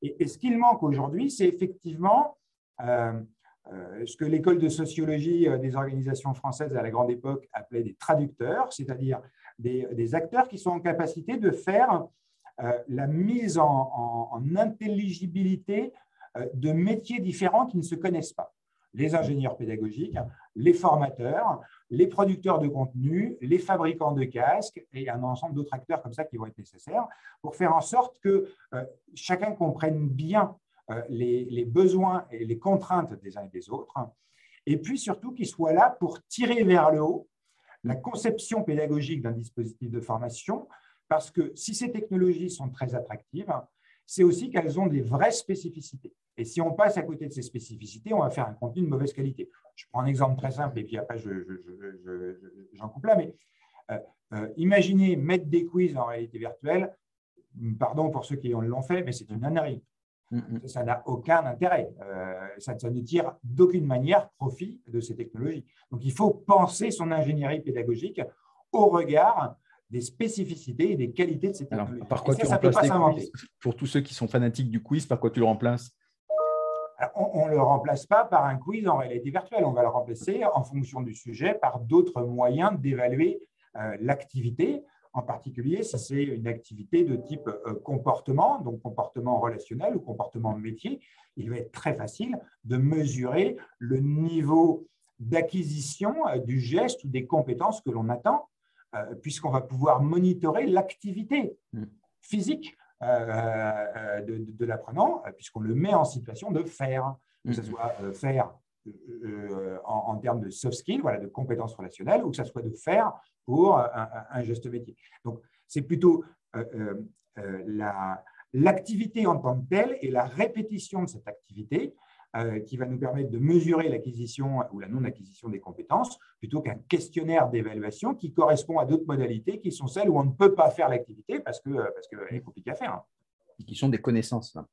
Et, ce qu'il manque aujourd'hui, c'est effectivement euh, euh, ce que l'école de sociologie euh, des organisations françaises à la grande époque appelait des traducteurs, c'est-à-dire des, acteurs qui sont en capacité de faire la mise en, en intelligibilité de métiers différents qui ne se connaissent pas. Les ingénieurs pédagogiques, les formateurs, les producteurs de contenu, les fabricants de casques et un ensemble d'autres acteurs comme ça qui vont être nécessaires pour faire en sorte que euh, chacun comprenne bien euh, les, besoins et les contraintes des uns et des autres, et puis surtout qu'il soit là pour tirer vers le haut la conception pédagogique d'un dispositif de formation, parce que si ces technologies sont très attractives, c'est aussi qu'elles ont des vraies spécificités. Et si on passe à côté de ces spécificités, on va faire un contenu de mauvaise qualité. Je prends un exemple très simple et puis après, j'en coupe là. Mais euh, euh, imaginez mettre des quiz en réalité virtuelle. Pardon pour ceux qui l'ont fait, mais c'est une ânerie. Ça n'a aucun intérêt. Euh, ça, ça, ne tire d'aucune manière profit de ces technologies. Donc, il faut penser son ingénierie pédagogique au regard des spécificités et des qualités de ces technologies. par quoi tu remplaces quiz Pour tous ceux qui sont fanatiques du quiz, par quoi tu le remplaces on ne le remplace pas par un quiz en réalité virtuelle, on va le remplacer en fonction du sujet par d'autres moyens d'évaluer euh, l'activité, en particulier si c'est une activité de type euh, comportement, donc comportement relationnel ou comportement métier, il va être très facile de mesurer le niveau d'acquisition euh, du geste ou des compétences que l'on attend, puisqu'on va pouvoir monitorer l'activité mm. physique euh, de, de l'apprenant, puisqu'on le met en situation de faire, que ce mm-hmm. soit euh, faire euh, en, termes de soft skills, voilà, de compétences relationnelles, ou que ce soit de faire pour un, geste métier. Donc, c'est plutôt l'activité en tant que telle et la répétition de cette activité euh, qui va nous permettre de mesurer l'acquisition ou la non-acquisition des compétences, plutôt qu'un questionnaire d'évaluation qui correspond à d'autres modalités qui sont celles où on ne peut pas faire l'activité parce qu'elle euh, parce est compliquée à faire. Hein. Qui sont des connaissances hein,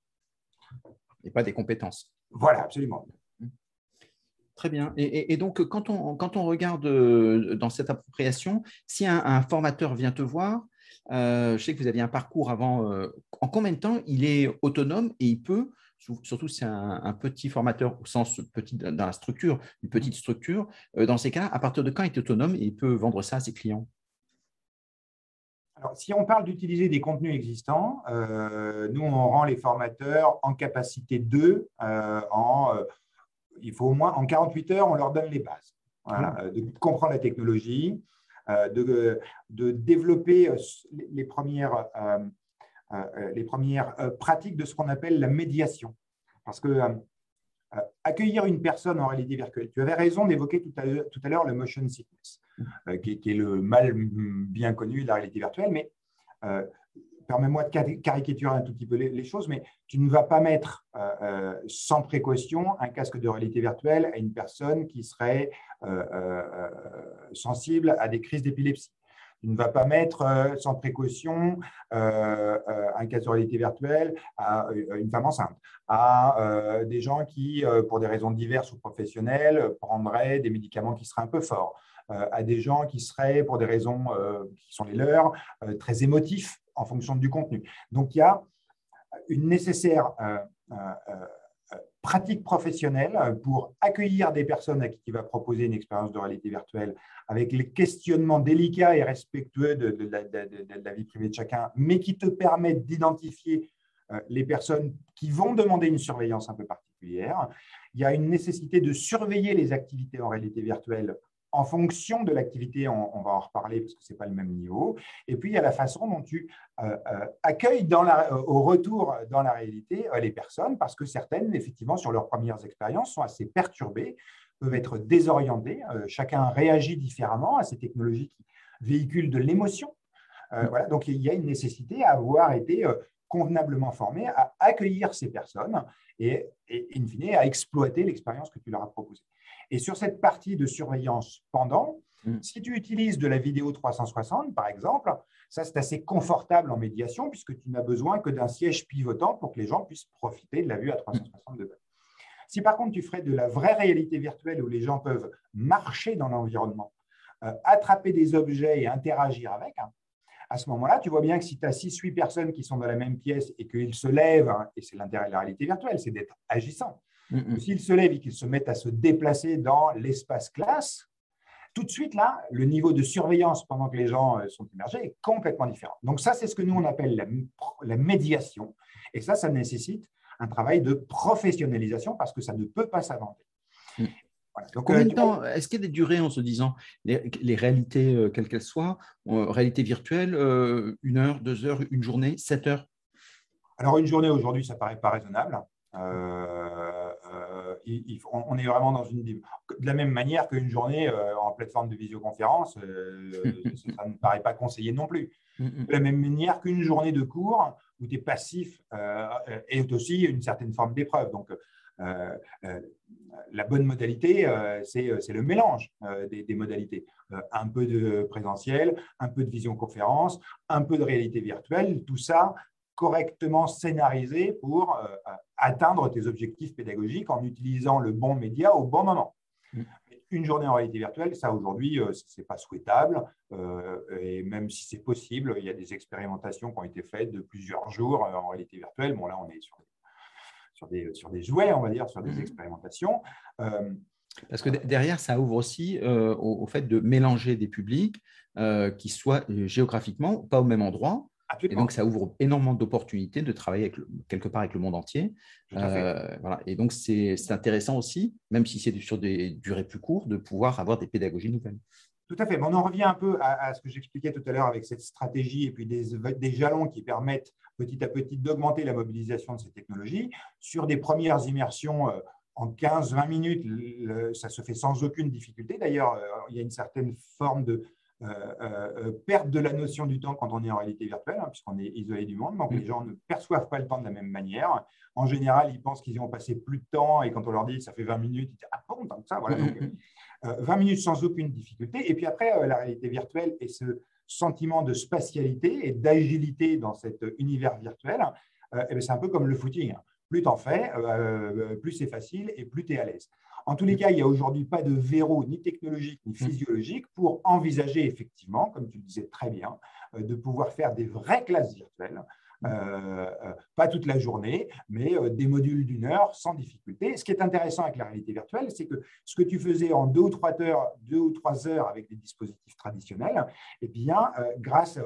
et pas des compétences. Voilà, absolument. Très bien. Et, donc, quand on, quand on regarde euh, dans cette appropriation, si un, formateur vient te voir, je sais que vous aviez un parcours avant, en combien de temps il est autonome et il peut surtout si c'est un, petit formateur au sens petit dans la structure, une petite structure, euh, dans ces cas-là, à partir de quand il est autonome et il peut vendre ça à ses clients? Alors, si on parle d'utiliser des contenus existants, euh, nous, on rend les formateurs en capacité d'eux, euh, en, il faut au moins en 48 heures, on leur donne les bases. Mmh. de comprendre la technologie, de, de, développer les premières les premières euh, pratiques de ce qu'on appelle la médiation. Parce que accueillir une personne en réalité virtuelle, tu avais raison d'évoquer tout à l'heure le motion sickness, qui, est le mal bien connu de la réalité virtuelle, mais permets-moi de caricaturer un tout petit peu les, choses, mais tu ne vas pas mettre sans précaution un casque de réalité virtuelle à une personne qui serait sensible à des crises d'épilepsie. Tu ne vas pas mettre euh, sans précaution euh, euh, un cas de réalité virtuelle à une femme enceinte, à des gens qui, pour des raisons diverses ou professionnelles, prendraient des médicaments qui seraient un peu forts, à des gens qui seraient, pour des raisons qui sont les leurs, très émotifs en fonction du contenu. Donc, il y a une nécessaire pratique professionnelle pour accueillir des personnes à qui tu vas proposer une expérience de réalité virtuelle avec les questionnements délicats et respectueux de, la, vie privée de chacun, mais qui te permettent d'identifier euh, les personnes qui vont demander une surveillance un peu particulière. Il y a une nécessité de surveiller les activités en réalité virtuelle en fonction de l'activité, on, va en reparler parce que ce n'est pas le même niveau. Et puis, il y a la façon dont tu euh, euh, accueilles dans la, euh, au retour dans la réalité les personnes, parce que certaines, effectivement, sur leurs premières expériences, sont assez perturbées, peuvent être désorientées. chacun réagit différemment à ces technologies qui véhiculent de l'émotion. voilà, donc, il y a une nécessité à avoir été convenablement formé à accueillir ces personnes et, et in fine, à exploiter l'expérience que tu leur as proposée. Et sur cette partie de surveillance pendant, mm. si tu utilises de la vidéo 360, par exemple, ça, c'est assez confortable en médiation puisque tu n'as besoin que d'un siège pivotant pour que les gens puissent profiter de la vue à 360 degrés. Si par contre, tu ferais de la vraie réalité virtuelle où les gens peuvent marcher dans l'environnement, euh, attraper des objets et interagir avec, hein, à ce moment-là, tu vois bien que si tu as 6-8 personnes qui sont dans la même pièce et qu'ils se lèvent, hein, et c'est l'intérêt de la réalité virtuelle, c'est d'être agissant. S'ils se lèvent et qu'ils se mettent à se déplacer dans l'espace classe, tout de suite, là, le niveau de surveillance pendant que les gens euh, sont immergés est complètement différent. Donc ça, c'est ce que nous, on appelle la, médiation. Et ça, ça nécessite un travail de professionnalisation parce que ça ne peut pas s'inventer. Mm. Combien euh, de temps Est-ce qu'il y a des durées en se disant les, réalités, euh, quelles qu'elles soient, réalité virtuelle, une heure, deux heures, une journée, sept heures? Alors, une journée aujourd'hui, ça paraît pas raisonnable on est vraiment dans une. De la même manière qu'une journée euh, en plateforme de visioconférence, euh, ça ne paraît pas conseillé non plus. Mm, mm. De la même manière qu'une journée de cours où tu es passif euh, est aussi une certaine forme d'épreuve. Donc, la bonne modalité, c'est le mélange des, modalités. un peu de présentiel, un peu de visioconférence, un peu de réalité virtuelle, tout ça correctement scénarisé pour euh, atteindre tes objectifs pédagogiques en utilisant le bon média au bon moment. Mm. Une journée en réalité virtuelle, ça aujourd'hui, euh, ce n'est pas souhaitable. Euh, et même si c'est possible, il y a des expérimentations qui ont été faites de plusieurs jours en réalité virtuelle. Bon, là, on est sur, sur, des, sur des jouets, on va dire, sur des mm. expérimentations. Parce que derrière, ça ouvre aussi au, fait de mélanger des publics qui soient géographiquement pas au même endroit, et donc, ça ouvre énormément d'opportunités de travailler avec quelque part avec le monde entier. Euh, voilà. Et donc, c'est intéressant aussi, même si c'est sur des durées plus courtes, de pouvoir avoir des pédagogies nouvelles. Tout à fait. on en revient un peu à, ce que j'expliquais tout à l'heure avec cette stratégie et puis des, des jalons qui permettent petit à petit d'augmenter la mobilisation de ces technologies. Sur des premières immersions euh, en 15-20 minutes, ça se fait sans aucune difficulté. D'ailleurs, euh, il y a une certaine forme de, euh, euh, perte de la notion du temps quand on est en réalité virtuelle, hein, puisqu'on est isolé du monde. Donc, les gens ne perçoivent pas le temps de la même manière. En général, ils pensent qu'ils ont passé plus de temps et quand on leur dit ça fait 20 minutes, ils disent Ah bon, tant que ça. Voilà. 20 euh, minutes sans aucune difficulté. Et puis après, la réalité virtuelle et ce sentiment de spatialité et d'agilité dans cet univers virtuel, eh ben, c'est un peu comme le footing. Plus tu en fais, plus c'est facile et plus tu es à l'aise. En tous les cas, il n'y a aujourd'hui pas de verrou ni technologique ni mmh. physiologique pour envisager effectivement, comme tu le disais très bien, euh, de pouvoir faire des vraies classes virtuelles. Mmh. Euh, euh, pas toute la journée, mais des modules d'une heure sans difficulté. Ce qui est intéressant avec la réalité virtuelle, c'est que ce que tu faisais en deux ou trois heures, deux ou trois heures avec des dispositifs traditionnels, eh bien, grâce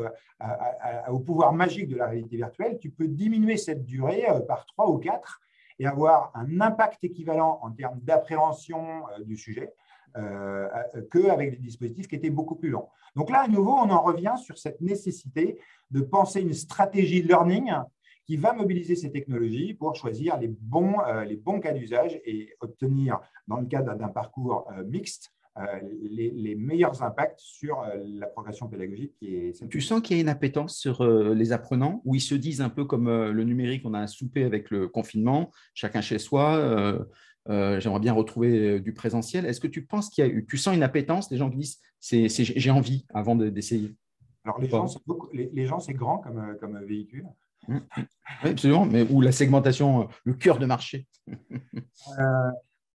au pouvoir magique de la réalité virtuelle, tu peux diminuer cette durée par trois ou quatre et avoir un impact équivalent en termes d'appréhension euh, du sujet euh, euh, qu'avec des dispositifs qui étaient beaucoup plus longs. Donc là, à nouveau, on en revient sur cette nécessité de penser une stratégie learning qui va mobiliser ces technologies pour choisir les bons, les bons cas d'usage et obtenir, dans le cadre d'un parcours mixte, euh, les, meilleurs impacts sur euh, la progression pédagogique. Qui est... Tu sens qu'il y a une appétence sur euh, les apprenants, où ils se disent un peu comme le numérique, on a un souper avec le confinement, chacun chez soi, j'aimerais bien retrouver du présentiel. Est-ce que tu penses qu'il y a eu, tu sens une appétence, des gens qui disent c'est, j'ai envie avant d'essayer? Alors les gens, c'est, les, gens, c'est grand comme, comme véhicule. Mmh. Oui, absolument, mais où la segmentation, le cœur de marché.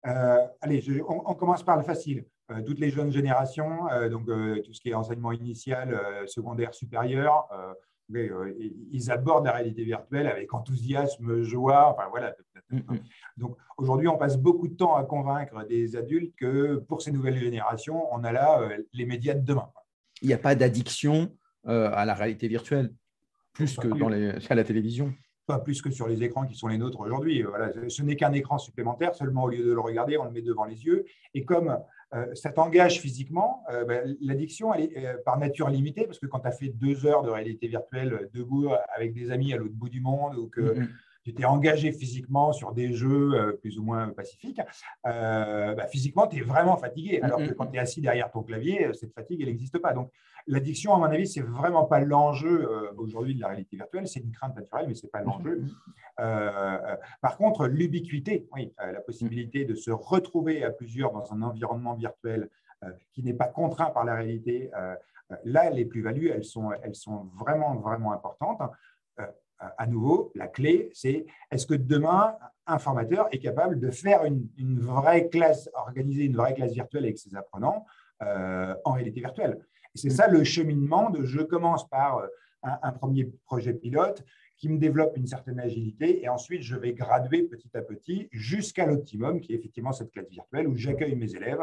allez, on, commence par le facile. Euh, toutes les jeunes générations, euh, donc euh, tout ce qui est enseignement initial, secondaire, supérieur, ils abordent la réalité virtuelle avec enthousiasme, joie. Enfin, voilà. Mm, mm. Donc aujourd'hui, on passe beaucoup de temps à convaincre des adultes que pour ces nouvelles générations, on a là les médias de demain. Il n'y a pas d'addiction à la réalité virtuelle, plus que dans les, à la télévision pas plus que sur les écrans qui sont les nôtres aujourd'hui. Voilà, ce n'est qu'un écran supplémentaire, seulement au lieu de le regarder, on le met devant les yeux. Et comme ça t'engage physiquement. Euh, ben, l'addiction, elle est euh, par nature limitée, parce que quand tu as fait deux heures de réalité virtuelle debout avec des amis à l'autre bout du monde, ou que mm-hmm. tu t'es engagé physiquement sur des jeux plus ou moins pacifiques, bah, physiquement, tu es vraiment fatigué. Alors que quand tu es assis derrière ton clavier, cette fatigue, elle n'existe pas. Donc, l'addiction, à mon avis, c'est vraiment pas l'enjeu aujourd'hui de la réalité virtuelle. C'est une crainte naturelle, mais c'est pas l'enjeu. par contre, l'ubiquité, oui, la possibilité de se retrouver à plusieurs dans un environnement virtuel qui n'est pas contraint par la réalité Là, les plus-values, elles sont, elles sont vraiment, vraiment importantes. Euh, à nouveau, la clé, c'est est-ce que demain, un formateur est capable de faire une, vraie classe, organiser une vraie classe virtuelle avec ses apprenants euh, en réalité virtuelle? Et c'est ça le cheminement de je commence par euh, un, premier projet pilote qui me développe une certaine agilité et ensuite je vais graduer petit à petit jusqu'à l'optimum qui est effectivement cette classe virtuelle où j'accueille mes élèves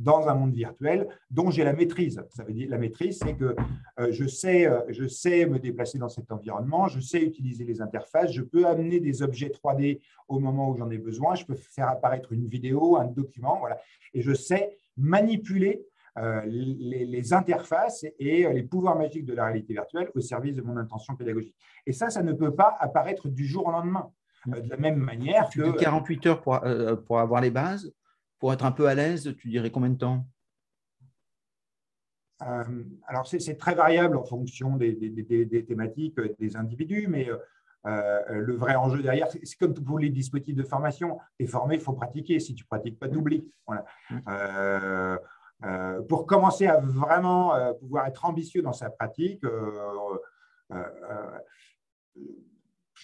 dans un monde virtuel dont j'ai la maîtrise. Ça veut dire la maîtrise, c'est que euh, je, sais, euh, je sais me déplacer dans cet environnement, je sais utiliser les interfaces, je peux amener des objets 3D au moment où j'en ai besoin, je peux faire apparaître une vidéo, un document, voilà, et je sais manipuler euh, les, interfaces et les pouvoirs magiques de la réalité virtuelle au service de mon intention pédagogique. Et ça, ça ne peut pas apparaître du jour au lendemain. de la même manière que… 48 heures pour, pour avoir les bases pour être un peu à l'aise, tu dirais combien de temps? Euh, alors, c'est très variable en fonction des, thématiques euh, des individus, mais euh, le vrai enjeu derrière, c'est comme pour les dispositifs de formation. Tu es formé, il faut pratiquer. Si tu ne pratiques pas, tu oublies. pour commencer à vraiment pouvoir être ambitieux dans sa pratique,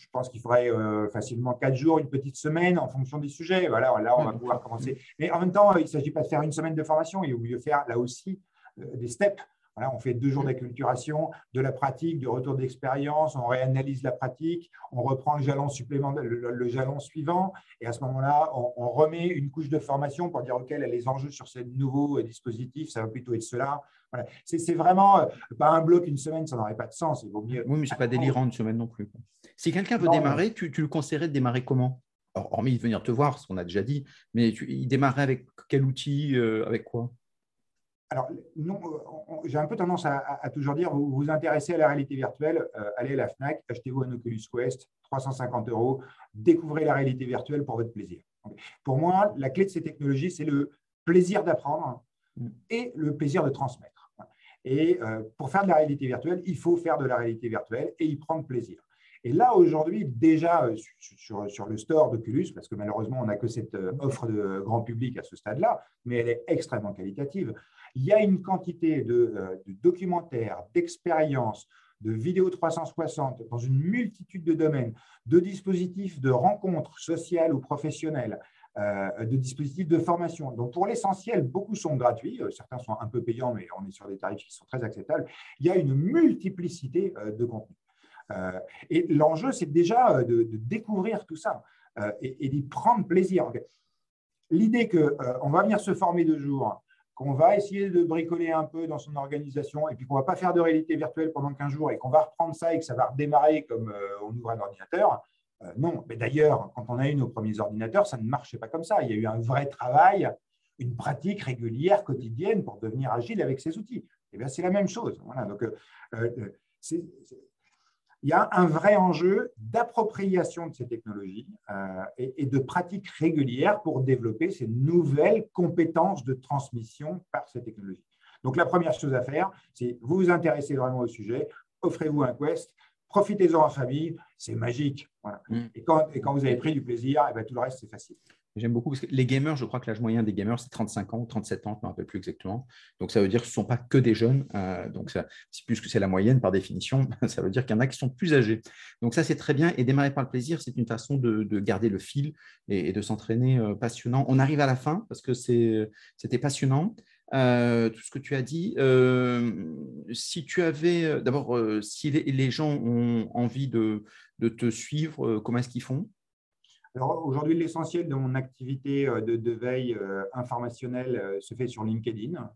je pense qu'il faudrait euh, facilement quatre jours, une petite semaine en fonction des sujets. Voilà, là, on va pouvoir commencer. Mais en même temps, il ne s'agit pas de faire une semaine de formation, il vaut mieux faire là aussi euh, des steps. Voilà, on fait deux jours d'acculturation, de la pratique, du retour d'expérience, on réanalyse la pratique, on reprend le jalon supplémentaire, le, jalon suivant, et à ce moment-là, on, remet une couche de formation pour dire, OK, les enjeux sur ces nouveaux euh, dispositifs, ça va plutôt être cela. Voilà. C'est vraiment pas un bloc, une semaine, ça n'aurait pas de sens. Il vaut mieux oui, mais ce n'est pas délirant une semaine non plus. Si quelqu'un veut démarrer, tu, le conseillerais de démarrer comment? Hormis de venir te voir, ce qu'on a déjà dit, mais tu, il démarrerait avec quel outil, euh, avec quoi? Alors, non, j'ai un peu tendance à, toujours dire, vous vous intéressez à la réalité virtuelle, euh, allez à la FNAC, achetez-vous un Oculus Quest, 350 euros, découvrez la réalité virtuelle pour votre plaisir. pour moi, la clé de ces technologies, c'est le plaisir d'apprendre mm. et le plaisir de transmettre. Et euh, pour faire de la réalité virtuelle, il faut faire de la réalité virtuelle et y prendre plaisir. Et là, aujourd'hui, déjà euh, sur, le store d'Oculus, parce que malheureusement, on n'a que cette euh, offre de grand public à ce stade-là, mais elle est extrêmement qualitative, il y a une quantité de, euh, documentaires, d'expériences, de vidéos 360 dans une multitude de domaines, de dispositifs de rencontres sociales ou professionnelles, de dispositifs de formation. Donc, pour l'essentiel, beaucoup sont gratuits. certains sont un peu payants, mais on est sur des tarifs qui sont très acceptables. Il y a une multiplicité de contenus. Euh, et l'enjeu, c'est déjà euh, de, découvrir tout ça euh, et, d'y prendre plaisir. L'idée qu'on va venir se former deux jours, qu'on va essayer de bricoler un peu dans son organisation et puis qu'on ne va pas faire de réalité virtuelle pendant 15 jours et qu'on va reprendre ça et que ça va redémarrer comme on ouvre un ordinateur, non. Mais d'ailleurs, quand on a eu nos premiers ordinateurs, ça ne marchait pas comme ça. Il y a eu un vrai travail, une pratique régulière, quotidienne pour devenir agile avec ces outils. Et eh bien, c'est la même chose. Donc, il y a un vrai enjeu d'appropriation de ces technologies euh, et, de pratiques régulières pour développer ces nouvelles compétences de transmission par ces technologies. Donc, la première chose à faire, c'est vous vous intéressez vraiment au sujet, offrez-vous un quest, profitez-en en famille, c'est magique. Mm. Et, quand, et, quand, vous avez pris du plaisir, et eh bien, tout le reste, c'est facile. J'aime beaucoup parce que les gamers, je crois que l'âge moyen des gamers, c'est 35 ans, 37 ans, je ne me rappelle plus exactement. Donc, ça veut dire que ce ne sont pas que des jeunes. Euh, donc, puisque c'est la moyenne par définition, ça veut dire qu'il y en a qui sont plus âgés. Donc, ça, c'est très bien. Et démarrer par le plaisir, c'est une façon de, garder le fil et, de s'entraîner euh, passionnant. On arrive à la fin parce que c'était passionnant. Euh, tout ce que tu as dit. si tu avais, d'abord, si les, gens ont envie de te suivre, comment est-ce qu'ils font? Aujourd'hui, l'essentiel de mon activité euh, de, veille euh, informationnelle euh, se fait sur LinkedIn.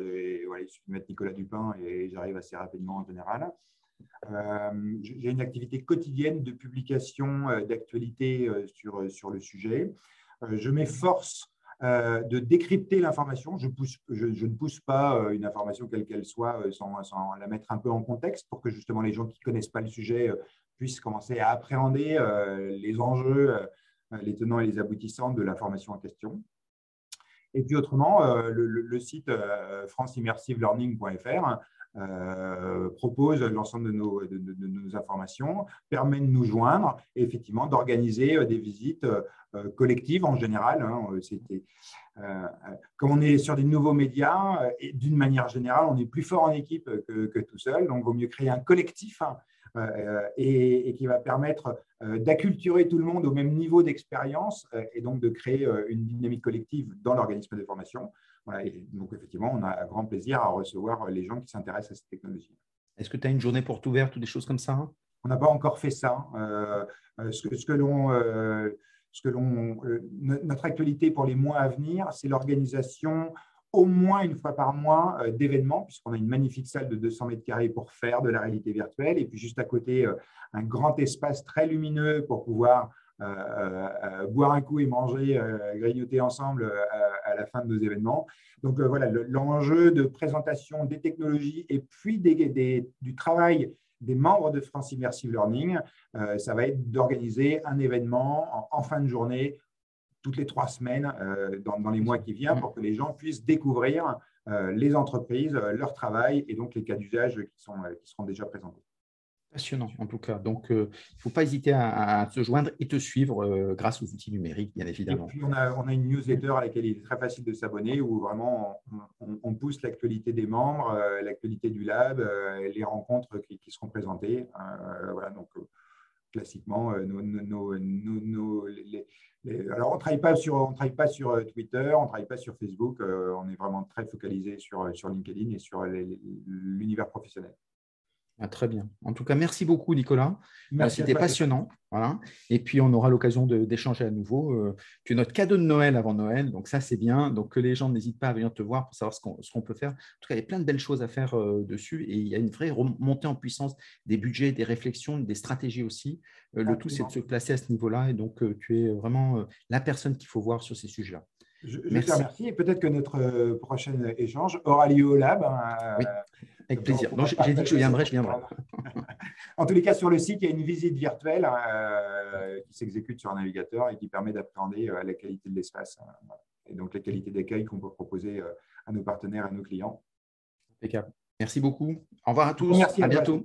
et, voilà, il suffit de mettre Nicolas Dupin et j'arrive assez rapidement en général. J'ai une activité quotidienne de publication d'actualité sur, sur le sujet. je m'efforce de décrypter l'information. Je, je, ne pousse pas une information quelle qu'elle soit sans, sans, la mettre un peu en contexte pour que justement les gens qui ne connaissent pas le sujet puissent commencer à appréhender les enjeux, les tenants et les aboutissants de la formation en question. Et puis autrement, le, site franceimmersivelearning.fr euh, propose l'ensemble de nos, informations, permet de nous joindre et effectivement d'organiser euh, des visites euh, collectives en général. Hein, comme on est sur des nouveaux médias, et d'une manière générale, on est plus fort en équipe que, tout seul, donc il vaut mieux créer un collectif hein, et, et, qui va permettre d'acculturer tout le monde au même niveau d'expérience et donc de créer une dynamique collective dans l'organisme de formation donc, effectivement, on a un grand plaisir à recevoir les gens qui s'intéressent à cette technologie. Est-ce que tu as une journée porte ouverte ou des choses comme ça hein? On n'a pas encore fait ça. Euh, euh, ce que, ce que l'on, euh, ce que l'on, notre actualité pour les mois à venir, c'est l'organisation au moins une fois par mois d'événements, puisqu'on a une magnifique salle de 200 mètres carrés pour faire de la réalité virtuelle, et puis juste à côté, un grand espace très lumineux pour pouvoir boire un coup et manger, grignoter ensemble à la fin de nos événements. Donc voilà, l'enjeu de présentation des technologies et puis du travail des membres de France Immersive Learning, ça va être d'organiser un événement en, fin de journée toutes les trois semaines dans, les mois qui viennent pour que les gens puissent découvrir les entreprises, leur travail et donc les cas d'usage qui, qui seront déjà présentés. Passionnant, en tout cas. Donc, euh, il ne faut pas hésiter à, se joindre et te suivre euh, grâce aux outils numériques, bien évidemment. Et puis, on a, on a, une newsletter à laquelle il est très facile de s'abonner, où vraiment on, pousse l'actualité des membres, euh, l'actualité du lab, les rencontres qui, seront présentées. voilà, donc, classiquement, nos, nos, nos, alors on ne travaille pas sur, on travaille pas sur Twitter, on ne travaille pas sur Facebook, on est vraiment très focalisé sur, sur LinkedIn et sur l'univers professionnel. Ah, très bien. En tout cas, merci beaucoup, Nicolas. Euh, c'était passionnant. Voilà. Et puis, on aura l'occasion d'échanger à nouveau. Euh, tu es notre cadeau de Noël avant Noël. Donc, ça, c'est bien. Donc, que les gens n'hésitent pas à venir te voir pour savoir ce qu'on peut faire. En tout cas, il y a plein de belles choses à faire euh, dessus. Et il y a une vraie montée en puissance des budgets, des réflexions, des stratégies aussi. le tout, c'est de se placer à ce niveau-là. Et donc, tu es vraiment la personne qu'il faut voir sur ces sujets-là. Je, je, te remercie. Et peut-être que notre prochain échange aura lieu au lab. Hein, oui. Avec plaisir. J'ai dit que je viendrai, je viendrai. en tous les cas, sur le site, il y a une visite virtuelle hein, euh, qui s'exécute sur un navigateur et qui permet d'appréhender euh, la qualité de l'espace hein, et donc la qualité d'accueil qu'on peut proposer euh, à nos partenaires et à nos clients. Impeccable. Merci beaucoup. Au revoir à tous. Merci à bientôt.